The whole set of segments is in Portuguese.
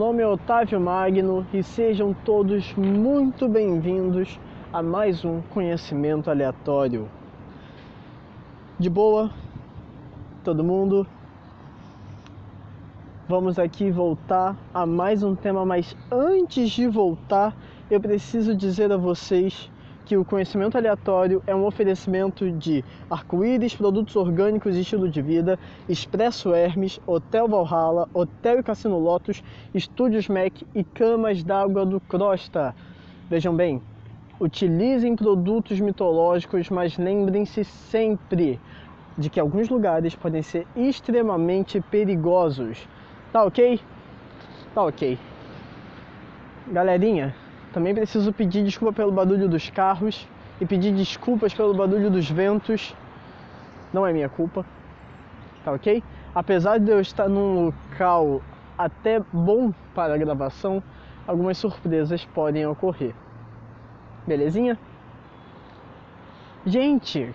nome é Otávio Magno e sejam todos muito bem-vindos a mais um conhecimento aleatório. De boa, todo mundo? Vamos aqui voltar a mais um tema, mas antes de voltar, eu preciso dizer a vocês que o conhecimento aleatório é um oferecimento de arco-íris, produtos orgânicos e estilo de vida, Expresso Hermes, Hotel Valhalla, Hotel e Cassino Lotus, Estúdios Mac e Camas d'Água do Crosta. Vejam bem, utilizem produtos mitológicos, mas lembrem-se sempre de que alguns lugares podem ser extremamente perigosos. Tá ok? Tá ok. Galerinha, também preciso pedir desculpa pelo barulho dos carros e pedir desculpas pelo barulho dos ventos. Não é minha culpa, tá ok? Apesar de eu estar num local até bom para a gravação, algumas surpresas podem ocorrer. Belezinha? Gente,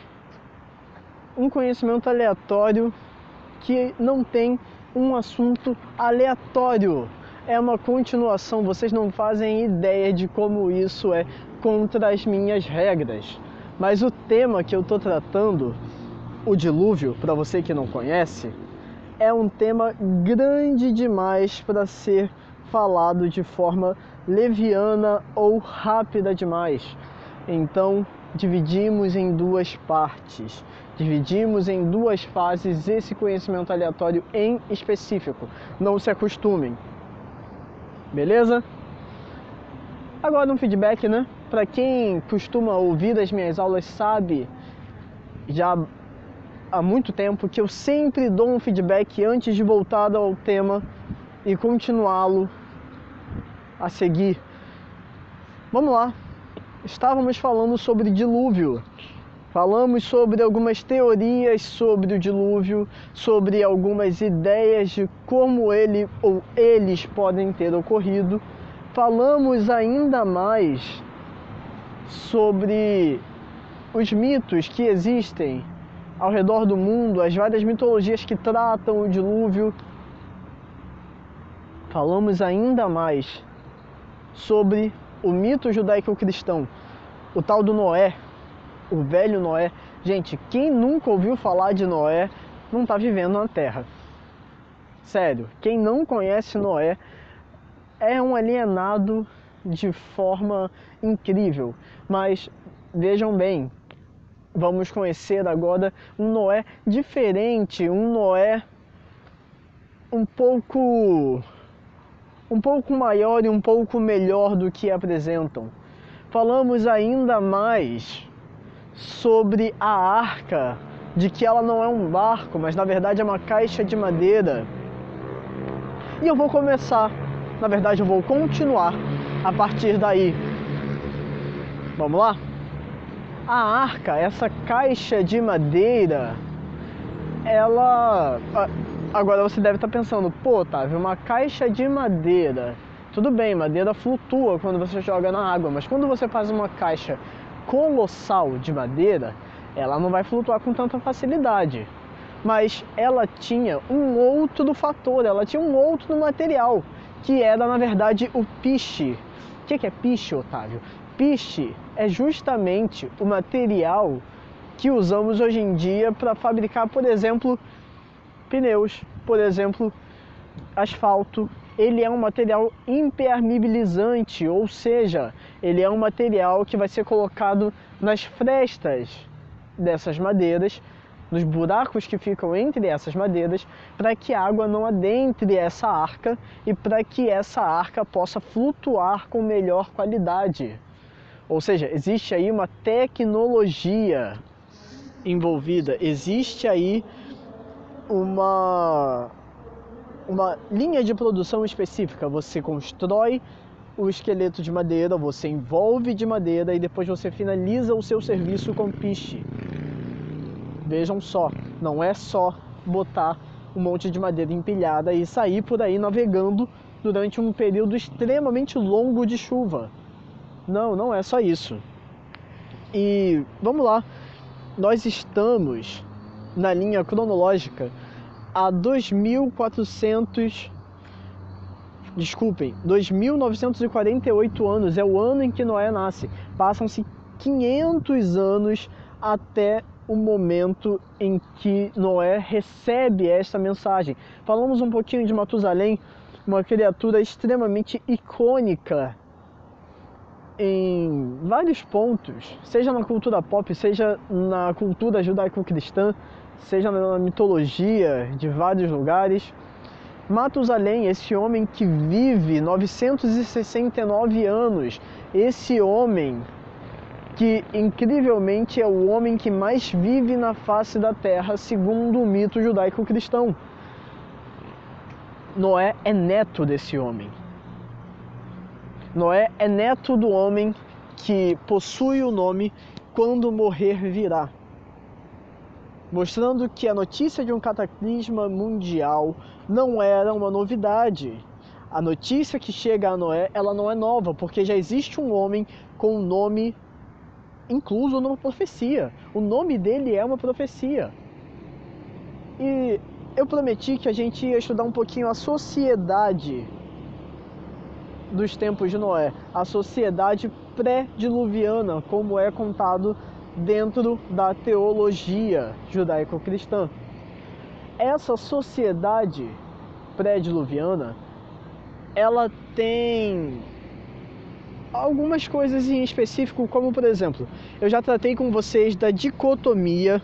um conhecimento aleatório que não tem um assunto aleatório é uma continuação, vocês não fazem ideia de como isso é contra as minhas regras. Mas o tema que eu estou tratando, o dilúvio, para você que não conhece, é um tema grande demais para ser falado de forma leviana ou rápida demais. Então, dividimos em duas partes. Dividimos em duas fases esse conhecimento aleatório em específico. Não se acostumem. Beleza? Agora um feedback, né? Para quem costuma ouvir as minhas aulas sabe já há muito tempo que eu sempre dou um feedback antes de voltar ao tema e continuá-lo a seguir. Vamos lá. Estávamos falando sobre dilúvio. Falamos sobre algumas teorias sobre o dilúvio, sobre algumas ideias de como ele ou eles podem ter ocorrido. Falamos ainda mais sobre os mitos que existem ao redor do mundo, as várias mitologias que tratam o dilúvio. Falamos ainda mais sobre o mito judaico-cristão, o tal do Noé, o velho Noé. Gente, quem nunca ouviu falar de Noé não está vivendo na Terra. Sério, quem não conhece Noé é um alienado de forma incrível. Mas vejam bem, vamos conhecer agora um Noé diferente, um Noé um pouco um pouco maior e um pouco melhor do que apresentam. Falamos ainda mais sobre a arca, de que ela não é um barco, mas na verdade é uma caixa de madeira. E eu vou começar, na verdade eu vou continuar a partir daí. Vamos lá? A arca, essa caixa de madeira, ela. Agora você deve estar pensando, pô, Otávio, uma caixa de madeira. Tudo bem, madeira flutua quando você joga na água, mas quando você faz uma caixa colossal de madeira, ela não vai flutuar com tanta facilidade. Mas ela tinha um outro fator, ela tinha um outro material, que era na verdade o piche. O que é piche, Otávio? Piche é justamente o material que usamos hoje em dia para fabricar, por exemplo, pneus, por exemplo, asfalto, ele é um material impermeabilizante, ou seja, ele é um material que vai ser colocado nas frestas dessas madeiras, nos buracos que ficam entre essas madeiras, para que a água não adentre essa arca e para que essa arca possa flutuar com melhor qualidade. Ou seja, existe aí uma tecnologia envolvida, existe aí uma uma linha de produção específica. Você constrói o esqueleto de madeira, você envolve de madeira e depois você finaliza o seu serviço com piche. Vejam só, não é só botar um monte de madeira empilhada e sair por aí navegando durante um período extremamente longo de chuva. Não, não é só isso. E vamos lá, nós estamos na linha cronológica há 2400 desculpem, 2948 anos é o ano em que Noé nasce. Passam-se 500 anos até o momento em que Noé recebe esta mensagem. Falamos um pouquinho de Matusalém, uma criatura extremamente icônica em vários pontos, seja na cultura pop, seja na cultura judaico-cristã, seja na mitologia de vários lugares. Matusalém, esse homem que vive 969 anos, esse homem que incrivelmente é o homem que mais vive na face da terra, segundo o mito judaico-cristão. Noé é neto desse homem. Noé é neto do homem que possui o nome quando morrer virá. Mostrando que a notícia de um cataclisma mundial não era uma novidade. A notícia que chega a Noé, ela não é nova, porque já existe um homem com o um nome incluso numa profecia. O nome dele é uma profecia. E eu prometi que a gente ia estudar um pouquinho a sociedade dos tempos de Noé, a sociedade pré-diluviana, como é contado dentro da teologia judaico-cristã. Essa sociedade pré-diluviana, ela tem algumas coisas em específico, como por exemplo, eu já tratei com vocês da dicotomia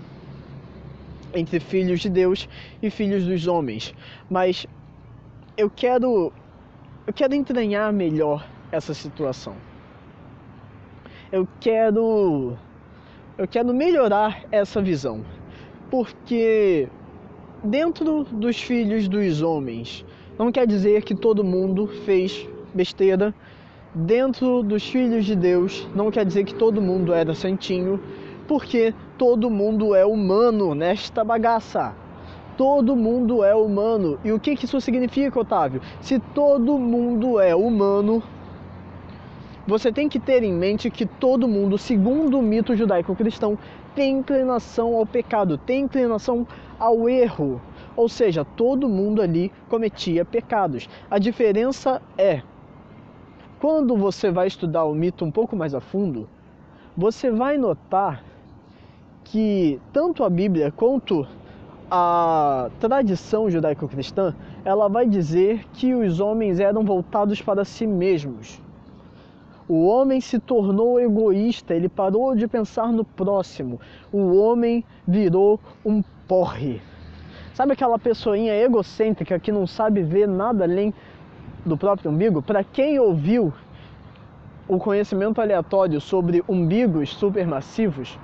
entre filhos de Deus e filhos dos homens, mas eu quero eu quero entranhar melhor essa situação. Eu quero eu quero melhorar essa visão, porque dentro dos filhos dos homens não quer dizer que todo mundo fez besteira. Dentro dos filhos de Deus não quer dizer que todo mundo era santinho, porque todo mundo é humano nesta bagaça todo mundo é humano. E o que, isso significa, Otávio? Se todo mundo é humano, você tem que ter em mente que todo mundo, segundo o mito judaico-cristão, tem inclinação ao pecado, tem inclinação ao erro. Ou seja, todo mundo ali cometia pecados. A diferença é, quando você vai estudar o mito um pouco mais a fundo, você vai notar que tanto a Bíblia quanto a tradição judaico-cristã, ela vai dizer que os homens eram voltados para si mesmos. O homem se tornou egoísta, ele parou de pensar no próximo. O homem virou um porre. Sabe aquela pessoinha egocêntrica que não sabe ver nada além do próprio umbigo? Para quem ouviu o conhecimento aleatório sobre umbigos supermassivos,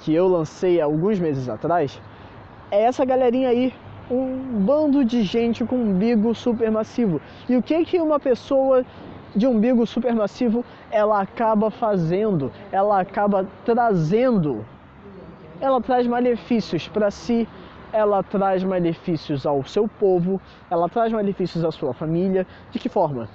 que eu lancei alguns meses atrás, é essa galerinha aí, um bando de gente com umbigo supermassivo. E o que que uma pessoa de umbigo supermassivo ela acaba fazendo? Ela acaba trazendo. Ela traz malefícios para si, ela traz malefícios ao seu povo, ela traz malefícios à sua família. De que forma?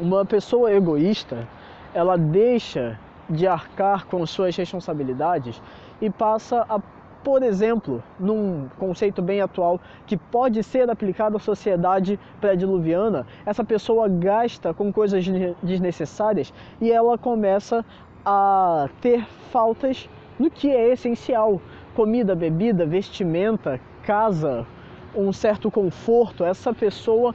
Uma pessoa egoísta, ela deixa de arcar com suas responsabilidades e passa a por exemplo, num conceito bem atual que pode ser aplicado à sociedade pré-diluviana, essa pessoa gasta com coisas desnecessárias e ela começa a ter faltas no que é essencial: comida, bebida, vestimenta, casa, um certo conforto. Essa pessoa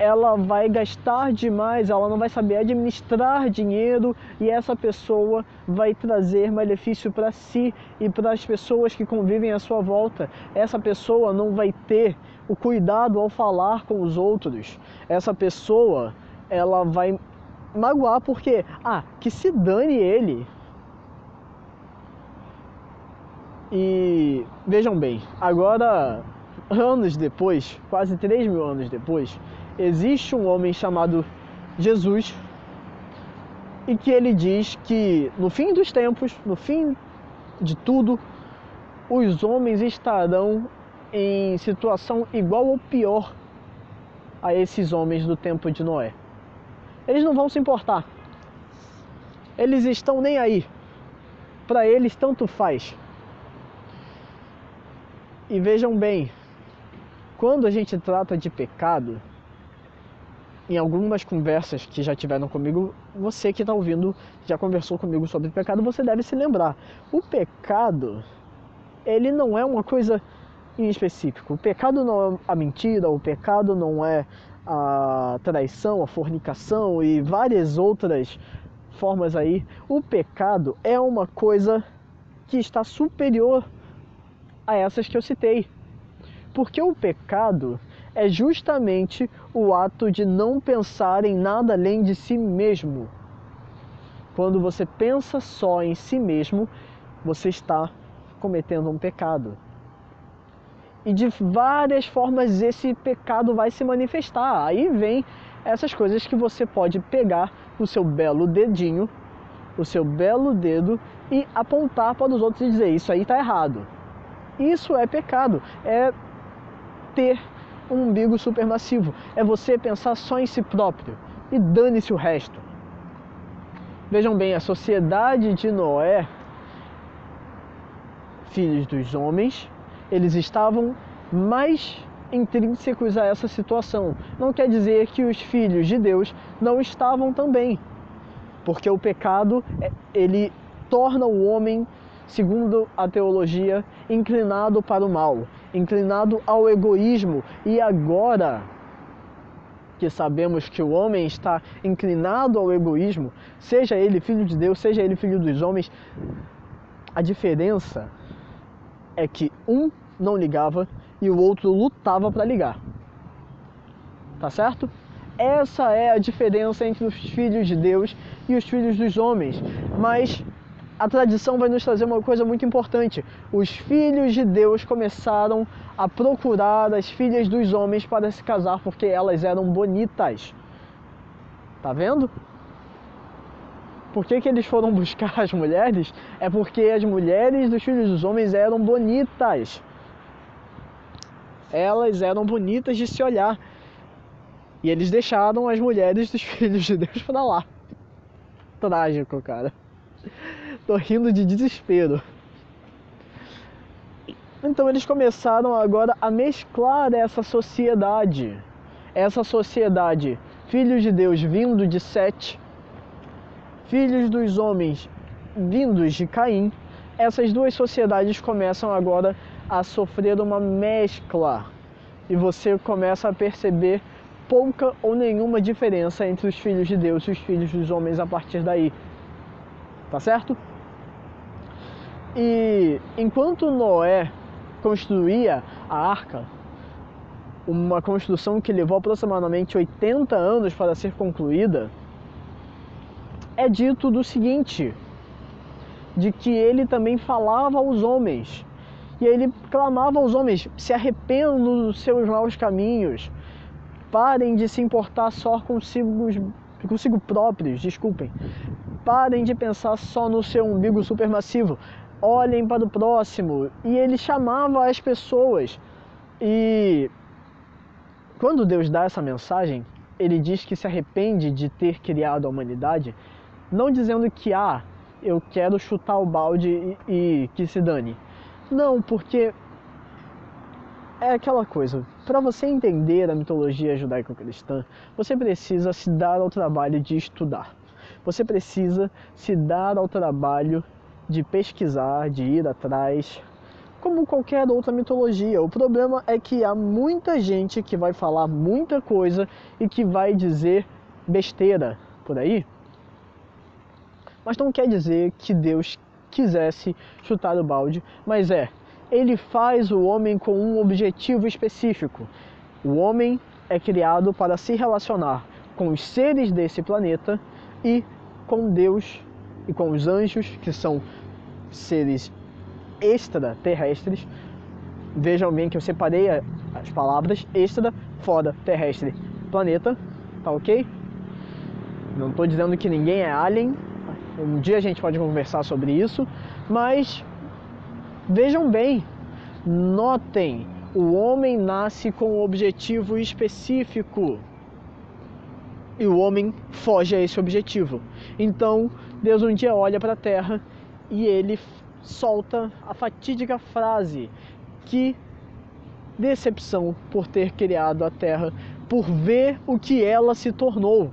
ela vai gastar demais, ela não vai saber administrar dinheiro e essa pessoa vai trazer malefício para si e para as pessoas que convivem à sua volta. Essa pessoa não vai ter o cuidado ao falar com os outros. Essa pessoa, ela vai magoar porque, ah, que se dane ele. E vejam bem, agora, anos depois, quase 3 mil anos depois, existe um homem chamado Jesus e que ele diz que no fim dos tempos, no fim de tudo, os homens estarão em situação igual ou pior a esses homens do tempo de Noé. Eles não vão se importar. Eles estão nem aí. Para eles tanto faz. E vejam bem, quando a gente trata de pecado, em algumas conversas que já tiveram comigo, você que está ouvindo já conversou comigo sobre pecado, você deve se lembrar. O pecado, ele não é uma coisa em específico. O pecado não é a mentira, o pecado não é a traição, a fornicação e várias outras formas aí. O pecado é uma coisa que está superior a essas que eu citei. Porque o pecado é justamente o ato de não pensar em nada além de si mesmo. Quando você pensa só em si mesmo, você está cometendo um pecado. E de várias formas esse pecado vai se manifestar. Aí vem essas coisas que você pode pegar o seu belo dedinho, o seu belo dedo e apontar para os outros e dizer: Isso aí está errado. Isso é pecado. É ter um umbigo supermassivo. É você pensar só em si próprio e dane-se o resto. Vejam bem, a sociedade de Noé, filhos dos homens, eles estavam mais intrínsecos a essa situação. Não quer dizer que os filhos de Deus não estavam também, porque o pecado é, ele torna o homem, segundo a teologia, inclinado para o mal inclinado ao egoísmo, e agora que sabemos que o homem está inclinado ao egoísmo, seja ele filho de Deus, seja ele filho dos homens, a diferença é que um não ligava e o outro lutava para ligar. Tá certo? Essa é a diferença entre os filhos de Deus e os filhos dos homens. Mas a tradição vai nos trazer uma coisa muito importante. Os filhos de Deus começaram a procurar as filhas dos homens para se casar porque elas eram bonitas. Tá vendo? Por que, que eles foram buscar as mulheres? É porque as mulheres dos filhos dos homens eram bonitas. Elas eram bonitas de se olhar. E eles deixaram as mulheres dos filhos de Deus para lá. Trágico, cara. Tô rindo de desespero. Então eles começaram agora a mesclar essa sociedade. Essa sociedade, filhos de Deus vindo de Sete, filhos dos homens vindos de Caim. Essas duas sociedades começam agora a sofrer uma mescla. E você começa a perceber pouca ou nenhuma diferença entre os filhos de Deus e os filhos dos homens a partir daí. Tá certo? E enquanto Noé construía a arca, uma construção que levou aproximadamente 80 anos para ser concluída, é dito do seguinte: de que ele também falava aos homens, e ele clamava aos homens: se arrependam dos seus maus caminhos, parem de se importar só consigo, consigo próprios, desculpem, parem de pensar só no seu umbigo supermassivo, olhem para o próximo. E ele chamava as pessoas. E quando Deus dá essa mensagem, ele diz que se arrepende de ter criado a humanidade, não dizendo que ah, eu quero chutar o balde e, e que se dane. Não, porque é aquela coisa. Para você entender a mitologia judaico-cristã, você precisa se dar ao trabalho de estudar. Você precisa se dar ao trabalho de pesquisar, de ir atrás, como qualquer outra mitologia. O problema é que há muita gente que vai falar muita coisa e que vai dizer besteira por aí. Mas não quer dizer que Deus quisesse chutar o balde, mas é, ele faz o homem com um objetivo específico. O homem é criado para se relacionar com os seres desse planeta e com Deus e com os anjos, que são seres extraterrestres. Vejam bem que eu separei as palavras extra, fora, terrestre, planeta, tá ok? Não estou dizendo que ninguém é alien, um dia a gente pode conversar sobre isso, mas vejam bem, notem, o homem nasce com um objetivo específico e o homem foge a esse objetivo. Então, Deus um dia olha para a Terra e ele solta a fatídica frase que decepção por ter criado a terra, por ver o que ela se tornou.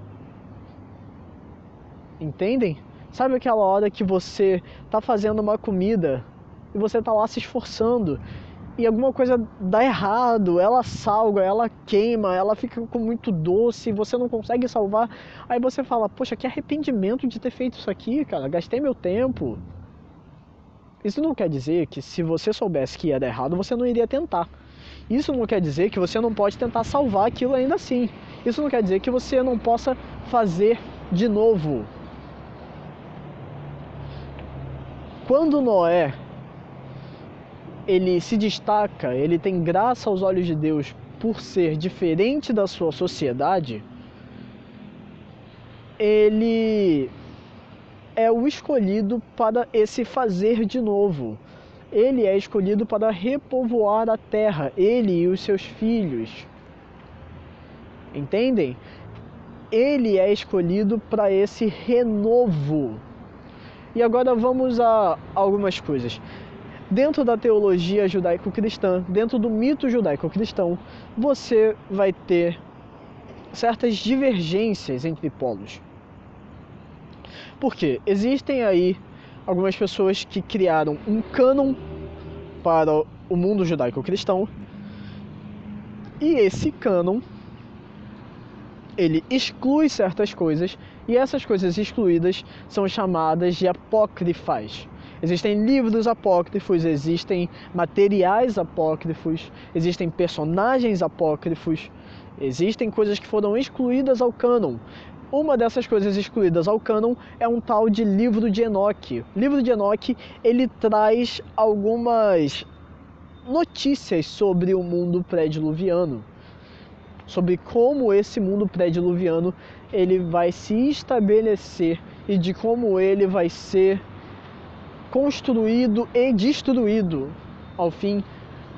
Entendem? Sabe aquela hora que você está fazendo uma comida e você está lá se esforçando e alguma coisa dá errado, ela salga, ela queima, ela fica com muito doce, você não consegue salvar. Aí você fala: "Poxa, que arrependimento de ter feito isso aqui, cara. Gastei meu tempo". Isso não quer dizer que se você soubesse que ia dar errado, você não iria tentar. Isso não quer dizer que você não pode tentar salvar aquilo ainda assim. Isso não quer dizer que você não possa fazer de novo. Quando Noé ele se destaca, ele tem graça aos olhos de Deus por ser diferente da sua sociedade, ele é o escolhido para esse fazer de novo. Ele é escolhido para repovoar a terra, ele e os seus filhos. Entendem? Ele é escolhido para esse renovo. E agora vamos a algumas coisas. Dentro da teologia judaico-cristã, dentro do mito judaico-cristão, você vai ter certas divergências entre polos. Porque existem aí algumas pessoas que criaram um cânon para o mundo judaico-cristão e esse cânon ele exclui certas coisas e essas coisas excluídas são chamadas de apócrifas. Existem livros apócrifos, existem materiais apócrifos, existem personagens apócrifos, existem coisas que foram excluídas ao cânon. Uma dessas coisas excluídas ao cânon é um tal de livro de Enoque. O livro de Enoque ele traz algumas notícias sobre o mundo pré-diluviano, sobre como esse mundo pré-diluviano ele vai se estabelecer e de como ele vai ser construído e destruído ao fim,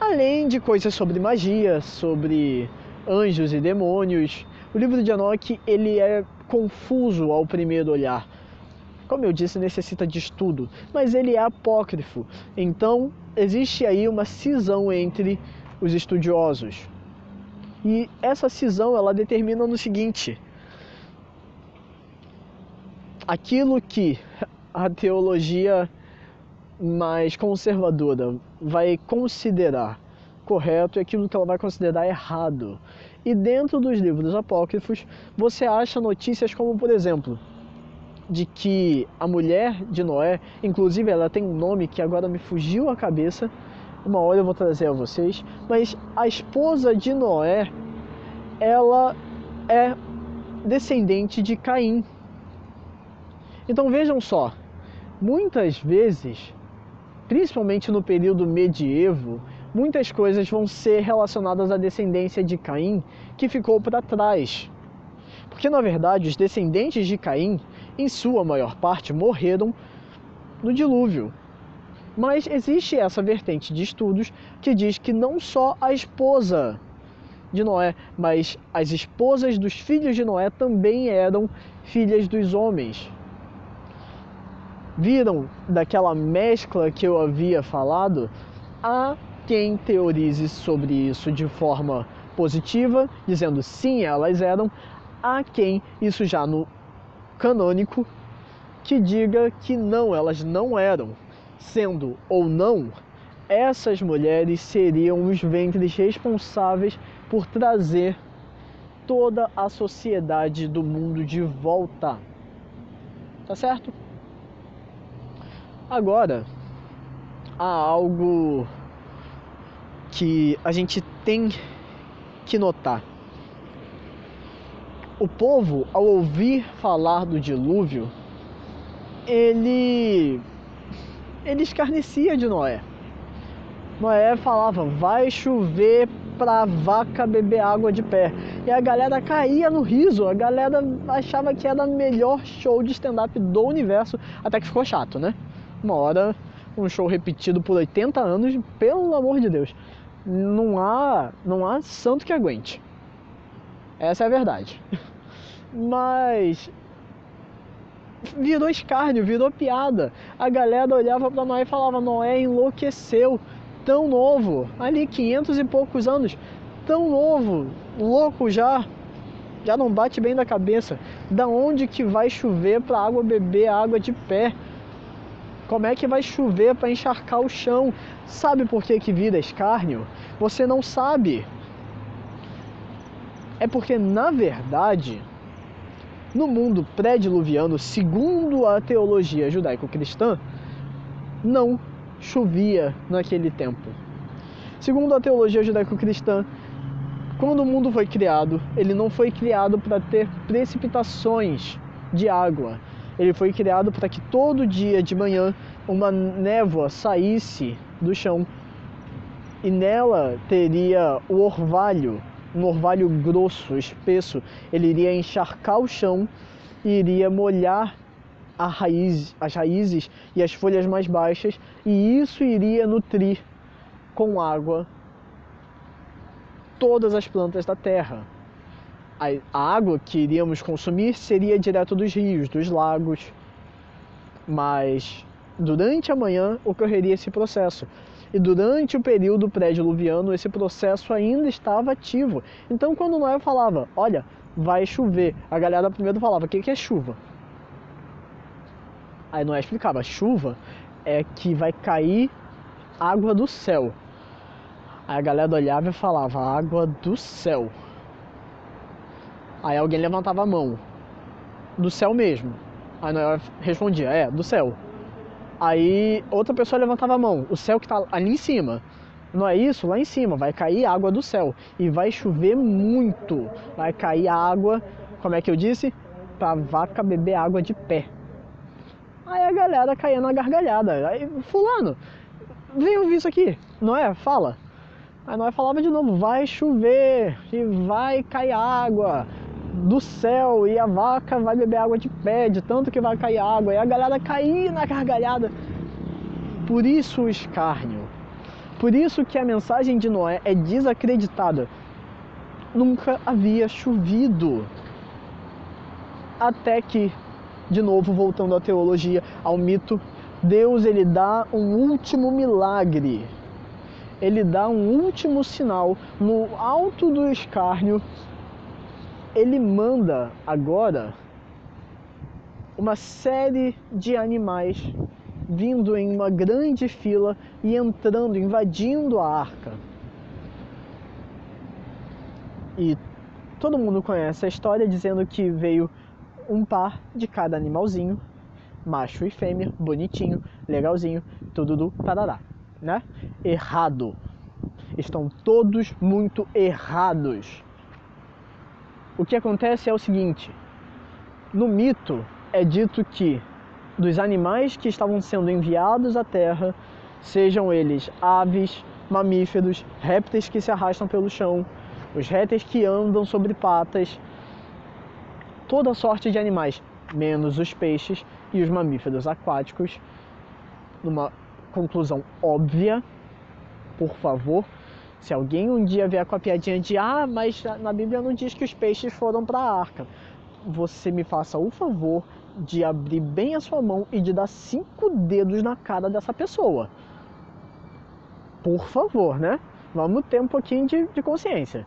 além de coisas sobre magia, sobre anjos e demônios. O livro de Enoch ele é confuso ao primeiro olhar. Como eu disse, necessita de estudo, mas ele é apócrifo. Então, existe aí uma cisão entre os estudiosos. E essa cisão ela determina no seguinte: aquilo que a teologia mais conservadora vai considerar correto e aquilo que ela vai considerar errado. E dentro dos livros apócrifos, você acha notícias como, por exemplo, de que a mulher de Noé, inclusive ela tem um nome que agora me fugiu a cabeça, uma hora eu vou trazer a vocês, mas a esposa de Noé, ela é descendente de Caim. Então vejam só, muitas vezes principalmente no período medievo, muitas coisas vão ser relacionadas à descendência de Caim que ficou para trás. Porque na verdade os descendentes de Caim, em sua maior parte, morreram no dilúvio. Mas existe essa vertente de estudos que diz que não só a esposa de Noé, mas as esposas dos filhos de Noé também eram filhas dos homens viram daquela mescla que eu havia falado, há quem teorize sobre isso de forma positiva, dizendo sim, elas eram, há quem, isso já no canônico, que diga que não, elas não eram. Sendo ou não, essas mulheres seriam os ventres responsáveis por trazer toda a sociedade do mundo de volta. Tá certo? Agora, há algo que a gente tem que notar. O povo, ao ouvir falar do dilúvio, ele ele escarnecia de Noé. Noé falava: "Vai chover pra vaca beber água de pé". E a galera caía no riso, a galera achava que era o melhor show de stand-up do universo, até que ficou chato, né? uma hora um show repetido por 80 anos, pelo amor de Deus, não há, não há santo que aguente. Essa é a verdade. Mas virou escárnio, virou piada. A galera olhava para Noé e falava: Noé enlouqueceu, tão novo, ali 500 e poucos anos, tão novo, louco já, já não bate bem da cabeça. Da onde que vai chover para água beber água de pé? Como é que vai chover para encharcar o chão? Sabe por que que vira escárnio? Você não sabe. É porque na verdade, no mundo pré-diluviano, segundo a teologia judaico-cristã, não chovia naquele tempo. Segundo a teologia judaico-cristã, quando o mundo foi criado, ele não foi criado para ter precipitações de água. Ele foi criado para que todo dia de manhã uma névoa saísse do chão e nela teria o orvalho, um orvalho grosso, espesso. Ele iria encharcar o chão e iria molhar raiz, as raízes e as folhas mais baixas, e isso iria nutrir com água todas as plantas da terra. A, água que iríamos consumir seria direto dos rios, dos lagos, mas durante a manhã ocorreria esse processo. E durante o período pré-diluviano, esse processo ainda estava ativo. Então, quando Noé falava, olha, vai chover, a galera primeiro falava, o que é chuva? Aí Noé explicava, chuva é que vai cair água do céu. Aí a galera olhava e falava, água do céu. Aí alguém levantava a mão, do céu mesmo. Aí Noé respondia, é, do céu. Aí outra pessoa levantava a mão, o céu que está ali em cima. Não é isso? Lá em cima vai cair água do céu e vai chover muito. Vai cair água, como é que eu disse? Pra vaca beber água de pé. Aí a galera caía na gargalhada. Aí, fulano, vem ouvir isso aqui, não é? Fala. Aí nós falava de novo, vai chover e vai cair água do céu e a vaca vai beber água de pé, de tanto que vai cair água. E a galera caía na gargalhada. Por isso o escárnio. Por isso que a mensagem de Noé é desacreditada. Nunca havia chovido. Até que de novo voltando à teologia, ao mito, Deus ele dá um último milagre. Ele dá um último sinal no alto do escárnio. Ele manda agora uma série de animais vindo em uma grande fila e entrando, invadindo a arca. E todo mundo conhece a história dizendo que veio um par de cada animalzinho, macho e fêmea, bonitinho, legalzinho, tudo do tarará, né? Errado. Estão todos muito errados. O que acontece é o seguinte: no mito é dito que dos animais que estavam sendo enviados à Terra, sejam eles aves, mamíferos, répteis que se arrastam pelo chão, os répteis que andam sobre patas, toda sorte de animais, menos os peixes e os mamíferos aquáticos. Numa conclusão óbvia, por favor, se alguém um dia vier com a piadinha de ah, mas na Bíblia não diz que os peixes foram para a arca, você me faça o favor de abrir bem a sua mão e de dar cinco dedos na cara dessa pessoa. Por favor, né? Vamos ter um pouquinho de, de consciência.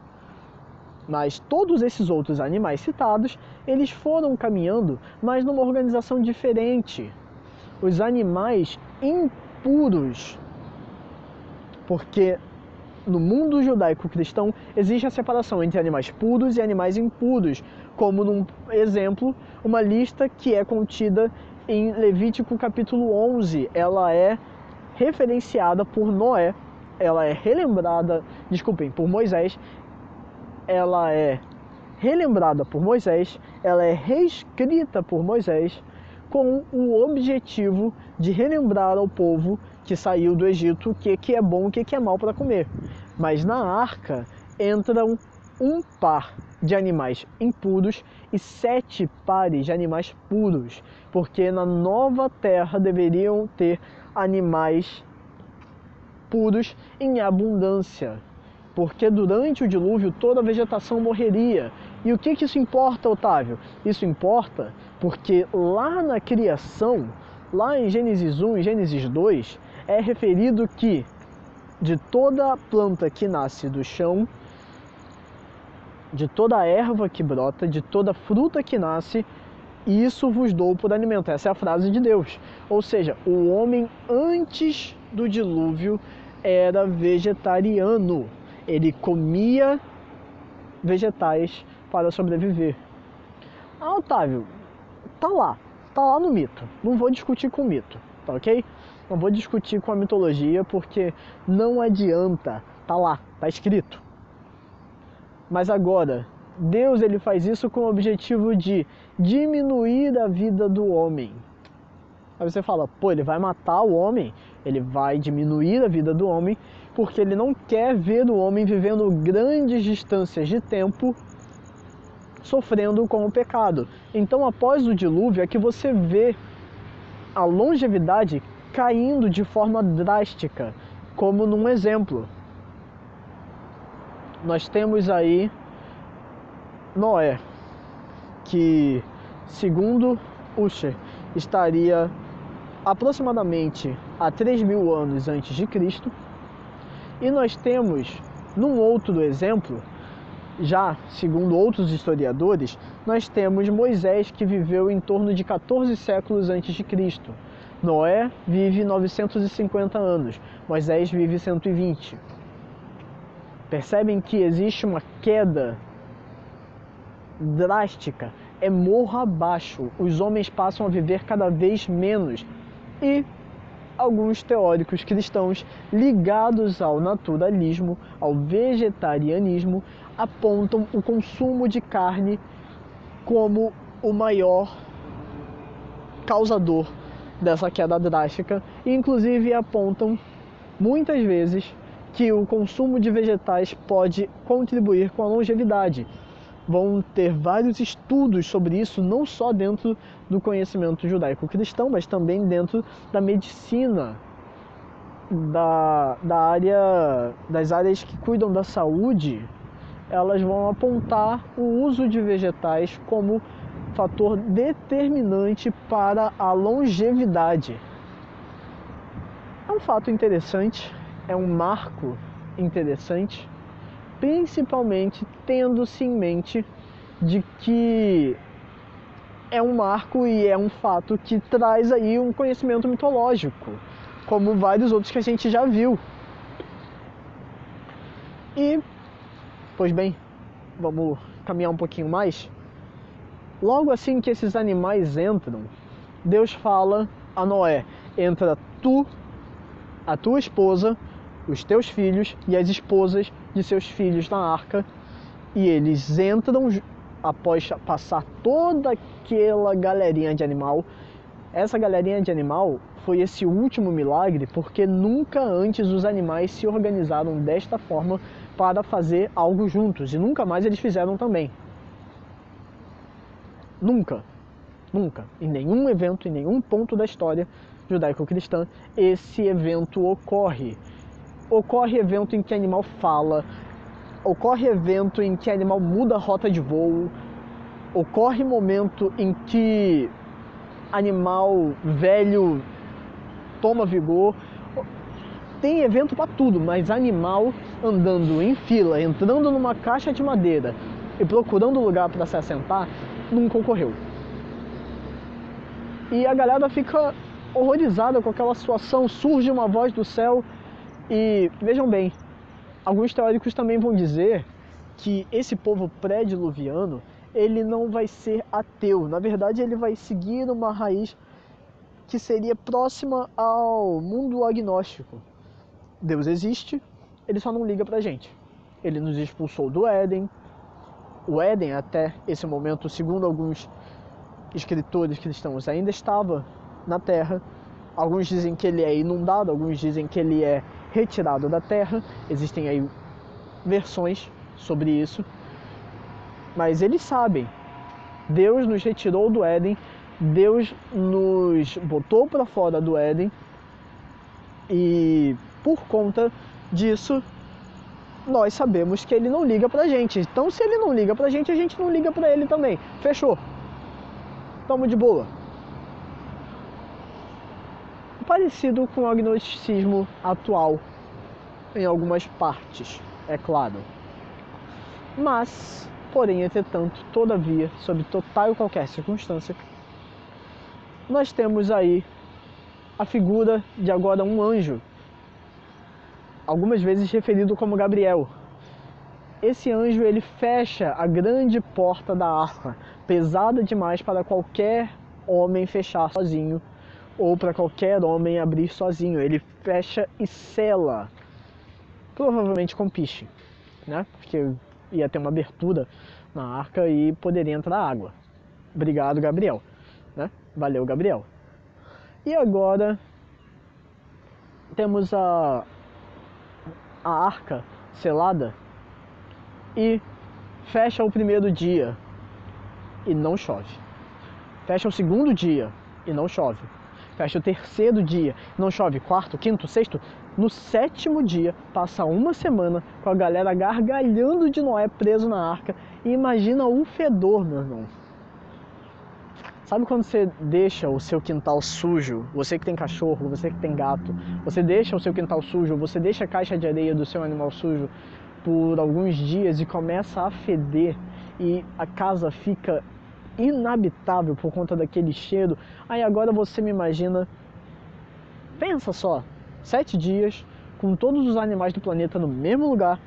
Mas todos esses outros animais citados, eles foram caminhando, mas numa organização diferente. Os animais impuros. Porque no mundo judaico-cristão existe a separação entre animais puros e animais impuros, como num exemplo, uma lista que é contida em Levítico capítulo 11. Ela é referenciada por Noé, ela é relembrada, desculpem, por Moisés ela é relembrada por Moisés, ela é reescrita por Moisés com o objetivo de relembrar ao povo que saiu do Egito o que, que é bom e o que, que é mal para comer. Mas na arca entram um par de animais impuros e sete pares de animais puros, porque na nova terra deveriam ter animais puros em abundância porque durante o dilúvio toda a vegetação morreria. E o que, que isso importa, Otávio? Isso importa porque lá na criação, lá em Gênesis 1 e Gênesis 2, é referido que de toda planta que nasce do chão, de toda erva que brota, de toda fruta que nasce, isso vos dou por alimento. Essa é a frase de Deus. Ou seja, o homem antes do dilúvio era vegetariano. Ele comia vegetais para sobreviver. Ah, Otávio, tá lá, tá lá no mito. Não vou discutir com o mito, tá ok? Não vou discutir com a mitologia porque não adianta, tá lá, tá escrito. Mas agora, Deus ele faz isso com o objetivo de diminuir a vida do homem. Aí você fala, pô, ele vai matar o homem, ele vai diminuir a vida do homem, porque ele não quer ver o homem vivendo grandes distâncias de tempo sofrendo com o pecado. Então, após o dilúvio, é que você vê a longevidade caindo de forma drástica, como num exemplo. Nós temos aí Noé, que, segundo Usher, estaria aproximadamente a 3 mil anos antes de Cristo. E nós temos, num outro exemplo, já segundo outros historiadores, nós temos Moisés que viveu em torno de 14 séculos antes de Cristo. Noé vive 950 anos, Moisés vive 120. Percebem que existe uma queda drástica, é morro abaixo. Os homens passam a viver cada vez menos. E alguns teóricos cristãos ligados ao naturalismo, ao vegetarianismo, apontam o consumo de carne como o maior causador dessa queda drástica e inclusive apontam muitas vezes que o consumo de vegetais pode contribuir com a longevidade. Vão ter vários estudos sobre isso, não só dentro do conhecimento judaico-cristão, mas também dentro da medicina, da, da área, das áreas que cuidam da saúde, elas vão apontar o uso de vegetais como fator determinante para a longevidade. É um fato interessante, é um marco interessante, principalmente tendo-se em mente de que é um marco e é um fato que traz aí um conhecimento mitológico, como vários outros que a gente já viu. E, pois bem, vamos caminhar um pouquinho mais. Logo assim que esses animais entram, Deus fala a Noé: entra tu, a tua esposa, os teus filhos e as esposas de seus filhos na arca. E eles entram após passar toda aquela galerinha de animal. Essa galerinha de animal foi esse último milagre porque nunca antes os animais se organizaram desta forma para fazer algo juntos e nunca mais eles fizeram também. Nunca, nunca, em nenhum evento, em nenhum ponto da história judaico-cristã, esse evento ocorre. Ocorre evento em que animal fala, ocorre evento em que animal muda a rota de voo, ocorre momento em que animal velho toma vigor. Tem evento para tudo, mas animal andando em fila, entrando numa caixa de madeira e procurando lugar para se assentar, nunca ocorreu. E a galera fica horrorizada com aquela situação, surge uma voz do céu e vejam bem, alguns teóricos também vão dizer que esse povo pré-diluviano ele não vai ser ateu, na verdade ele vai seguir uma raiz que seria próxima ao mundo agnóstico. Deus existe, ele só não liga pra gente. Ele nos expulsou do Éden, o Éden, até esse momento, segundo alguns escritores cristãos, ainda estava na terra. Alguns dizem que ele é inundado, alguns dizem que ele é retirado da terra. Existem aí versões sobre isso. Mas eles sabem. Deus nos retirou do Éden, Deus nos botou para fora do Éden. E por conta disso, nós sabemos que ele não liga pra gente. Então, se ele não liga pra gente, a gente não liga pra ele também. Fechou. Tamo de boa. Parecido com o agnosticismo atual. em algumas partes, é claro. Mas, porém, entretanto, todavia, sob total e qualquer circunstância, nós temos aí a figura de agora um anjo, algumas vezes referido como Gabriel. Esse anjo ele fecha a grande porta da arca, pesada demais para qualquer homem fechar sozinho ou para qualquer homem abrir sozinho. Ele fecha e sela, provavelmente com piche, né? Porque ia ter uma abertura na arca e poderia entrar água. Obrigado, Gabriel. Né? Valeu, Gabriel. E agora temos a, a arca selada e fecha o primeiro dia e não chove. Fecha o segundo dia e não chove. Fecha o terceiro dia, não chove. Quarto, quinto, sexto. No sétimo dia, passa uma semana com a galera gargalhando de Noé preso na arca. E imagina o fedor, meu irmão. Sabe quando você deixa o seu quintal sujo? Você que tem cachorro, você que tem gato, você deixa o seu quintal sujo, você deixa a caixa de areia do seu animal sujo por alguns dias e começa a feder e a casa fica inabitável por conta daquele cheiro. Aí agora você me imagina, pensa só, sete dias com todos os animais do planeta no mesmo lugar.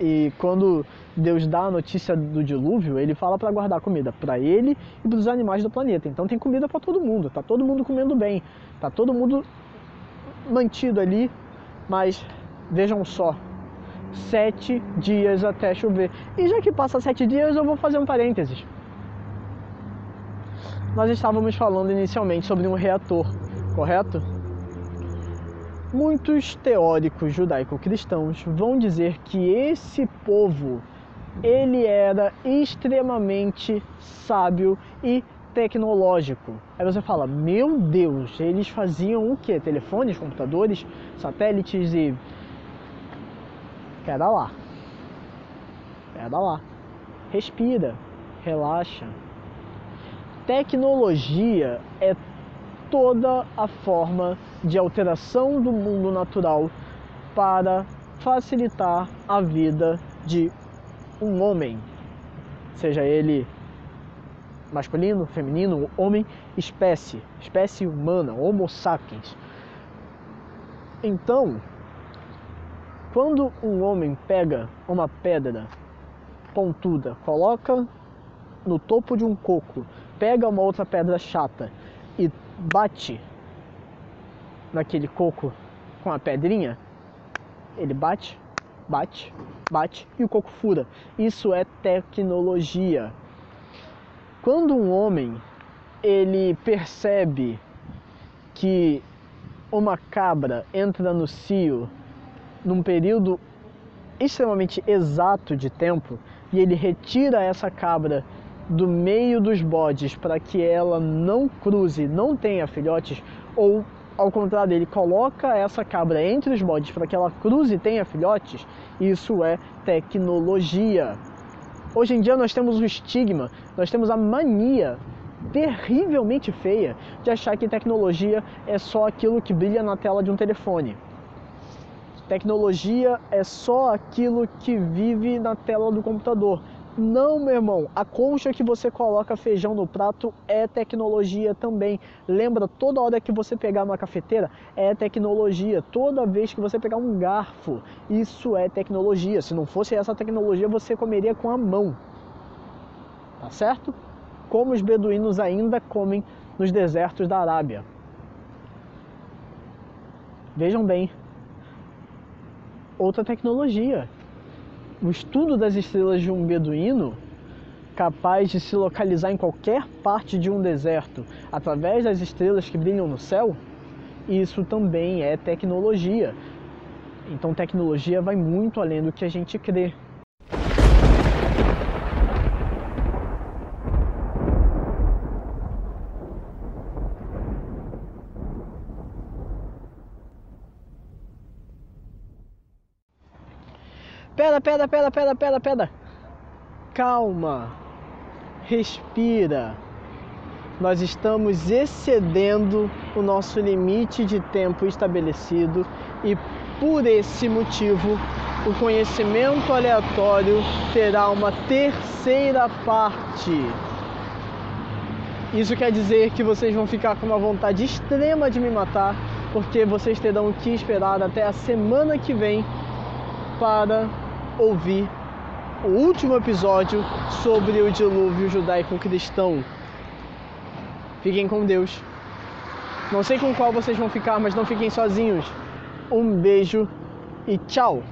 E quando Deus dá a notícia do dilúvio, ele fala para guardar comida para ele e para os animais do planeta. Então tem comida para todo mundo, tá todo mundo comendo bem, tá todo mundo mantido ali, mas vejam só, sete dias até chover. E já que passa sete dias, eu vou fazer um parênteses. Nós estávamos falando inicialmente sobre um reator, correto? Muitos teóricos judaico-cristãos vão dizer que esse povo ele era extremamente sábio e tecnológico. Aí você fala, meu Deus, eles faziam o que? Telefones, computadores, satélites e Pera lá. Pera lá. Respira. Relaxa. Tecnologia é toda a forma de alteração do mundo natural para facilitar a vida de um homem, seja ele masculino, feminino, homem, espécie, espécie humana, Homo sapiens. Então, quando um homem pega uma pedra pontuda, coloca no topo de um coco, pega uma outra pedra chata e bate naquele coco com a pedrinha, ele bate, bate, bate e o coco fura. Isso é tecnologia. Quando um homem ele percebe que uma cabra entra no cio num período extremamente exato de tempo e ele retira essa cabra do meio dos bodes para que ela não cruze, não tenha filhotes, ou ao contrário, ele coloca essa cabra entre os bodes para que ela cruze e tenha filhotes, isso é tecnologia. Hoje em dia nós temos o estigma, nós temos a mania terrivelmente feia de achar que tecnologia é só aquilo que brilha na tela de um telefone. Tecnologia é só aquilo que vive na tela do computador. Não, meu irmão, a concha que você coloca feijão no prato é tecnologia também. Lembra, toda hora que você pegar uma cafeteira é tecnologia. Toda vez que você pegar um garfo, isso é tecnologia. Se não fosse essa tecnologia, você comeria com a mão. Tá certo? Como os beduínos ainda comem nos desertos da Arábia. Vejam bem, outra tecnologia. O estudo das estrelas de um beduíno, capaz de se localizar em qualquer parte de um deserto através das estrelas que brilham no céu, isso também é tecnologia. Então, tecnologia vai muito além do que a gente crê. Pera, pera, pera, pera, pera, pera. Calma. Respira. Nós estamos excedendo o nosso limite de tempo estabelecido e por esse motivo, o conhecimento aleatório terá uma terceira parte. Isso quer dizer que vocês vão ficar com uma vontade extrema de me matar, porque vocês terão que esperar até a semana que vem para ouvir o último episódio sobre o dilúvio judaico-cristão. Fiquem com Deus. Não sei com qual vocês vão ficar, mas não fiquem sozinhos. Um beijo e tchau!